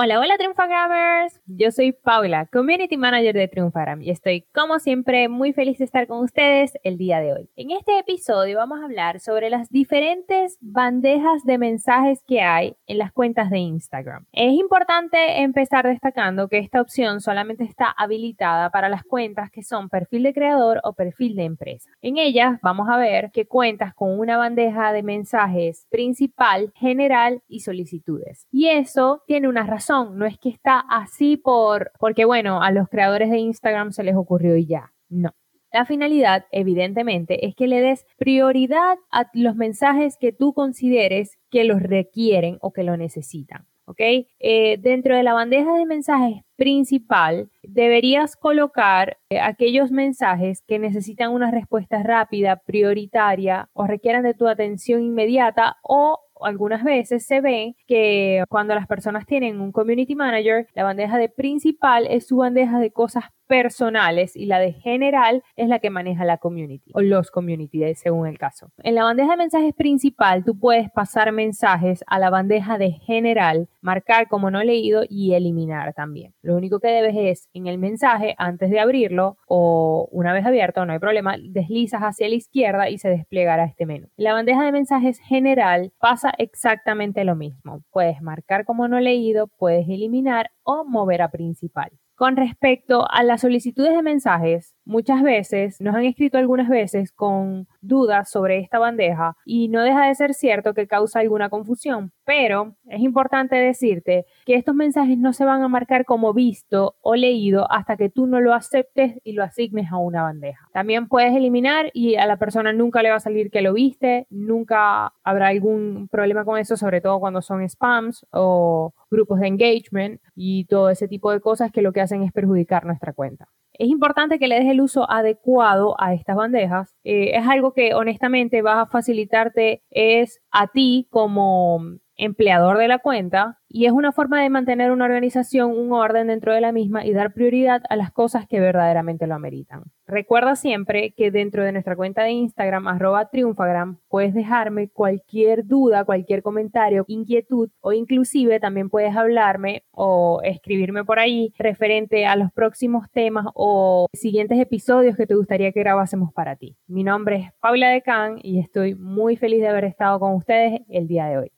Hola, hola Triunfagrammers. Yo soy Paula, Community Manager de Triunfagram y estoy como siempre muy feliz de estar con ustedes el día de hoy. En este episodio vamos a hablar sobre las diferentes bandejas de mensajes que hay en las cuentas de Instagram. Es importante empezar destacando que esta opción solamente está habilitada para las cuentas que son perfil de creador o perfil de empresa. En ellas vamos a ver que cuentas con una bandeja de mensajes principal, general y solicitudes. Y eso tiene una razón no es que está así por porque bueno, a los creadores de Instagram se les ocurrió y ya. No. La finalidad, evidentemente, es que le des prioridad a los mensajes que tú consideres que los requieren o que lo necesitan. ¿Ok? Eh, dentro de la bandeja de mensajes principal, deberías colocar eh, aquellos mensajes que necesitan una respuesta rápida, prioritaria o requieran de tu atención inmediata o algunas veces se ve que cuando las personas tienen un community manager, la bandeja de principal es su bandeja de cosas personales y la de general es la que maneja la community o los community según el caso. En la bandeja de mensajes principal tú puedes pasar mensajes a la bandeja de general, marcar como no leído y eliminar también. Lo único que debes es en el mensaje antes de abrirlo o una vez abierto, no hay problema, deslizas hacia la izquierda y se desplegará este menú. En la bandeja de mensajes general pasa exactamente lo mismo. Puedes marcar como no leído, puedes eliminar o mover a principal. Con respecto a las solicitudes de mensajes, muchas veces nos han escrito algunas veces con dudas sobre esta bandeja y no deja de ser cierto que causa alguna confusión, pero es importante decirte que estos mensajes no se van a marcar como visto o leído hasta que tú no lo aceptes y lo asignes a una bandeja. También puedes eliminar y a la persona nunca le va a salir que lo viste, nunca habrá algún problema con eso, sobre todo cuando son spams o grupos de engagement y todo ese tipo de cosas que lo que hacen es perjudicar nuestra cuenta. Es importante que le des el uso adecuado a estas bandejas. Eh, es algo que honestamente va a facilitarte es a ti como empleador de la cuenta y es una forma de mantener una organización, un orden dentro de la misma y dar prioridad a las cosas que verdaderamente lo ameritan. Recuerda siempre que dentro de nuestra cuenta de Instagram, arroba triunfagram, puedes dejarme cualquier duda, cualquier comentario, inquietud o inclusive también puedes hablarme o escribirme por ahí referente a los próximos temas o siguientes episodios que te gustaría que grabásemos para ti. Mi nombre es Paula Decan y estoy muy feliz de haber estado con ustedes el día de hoy.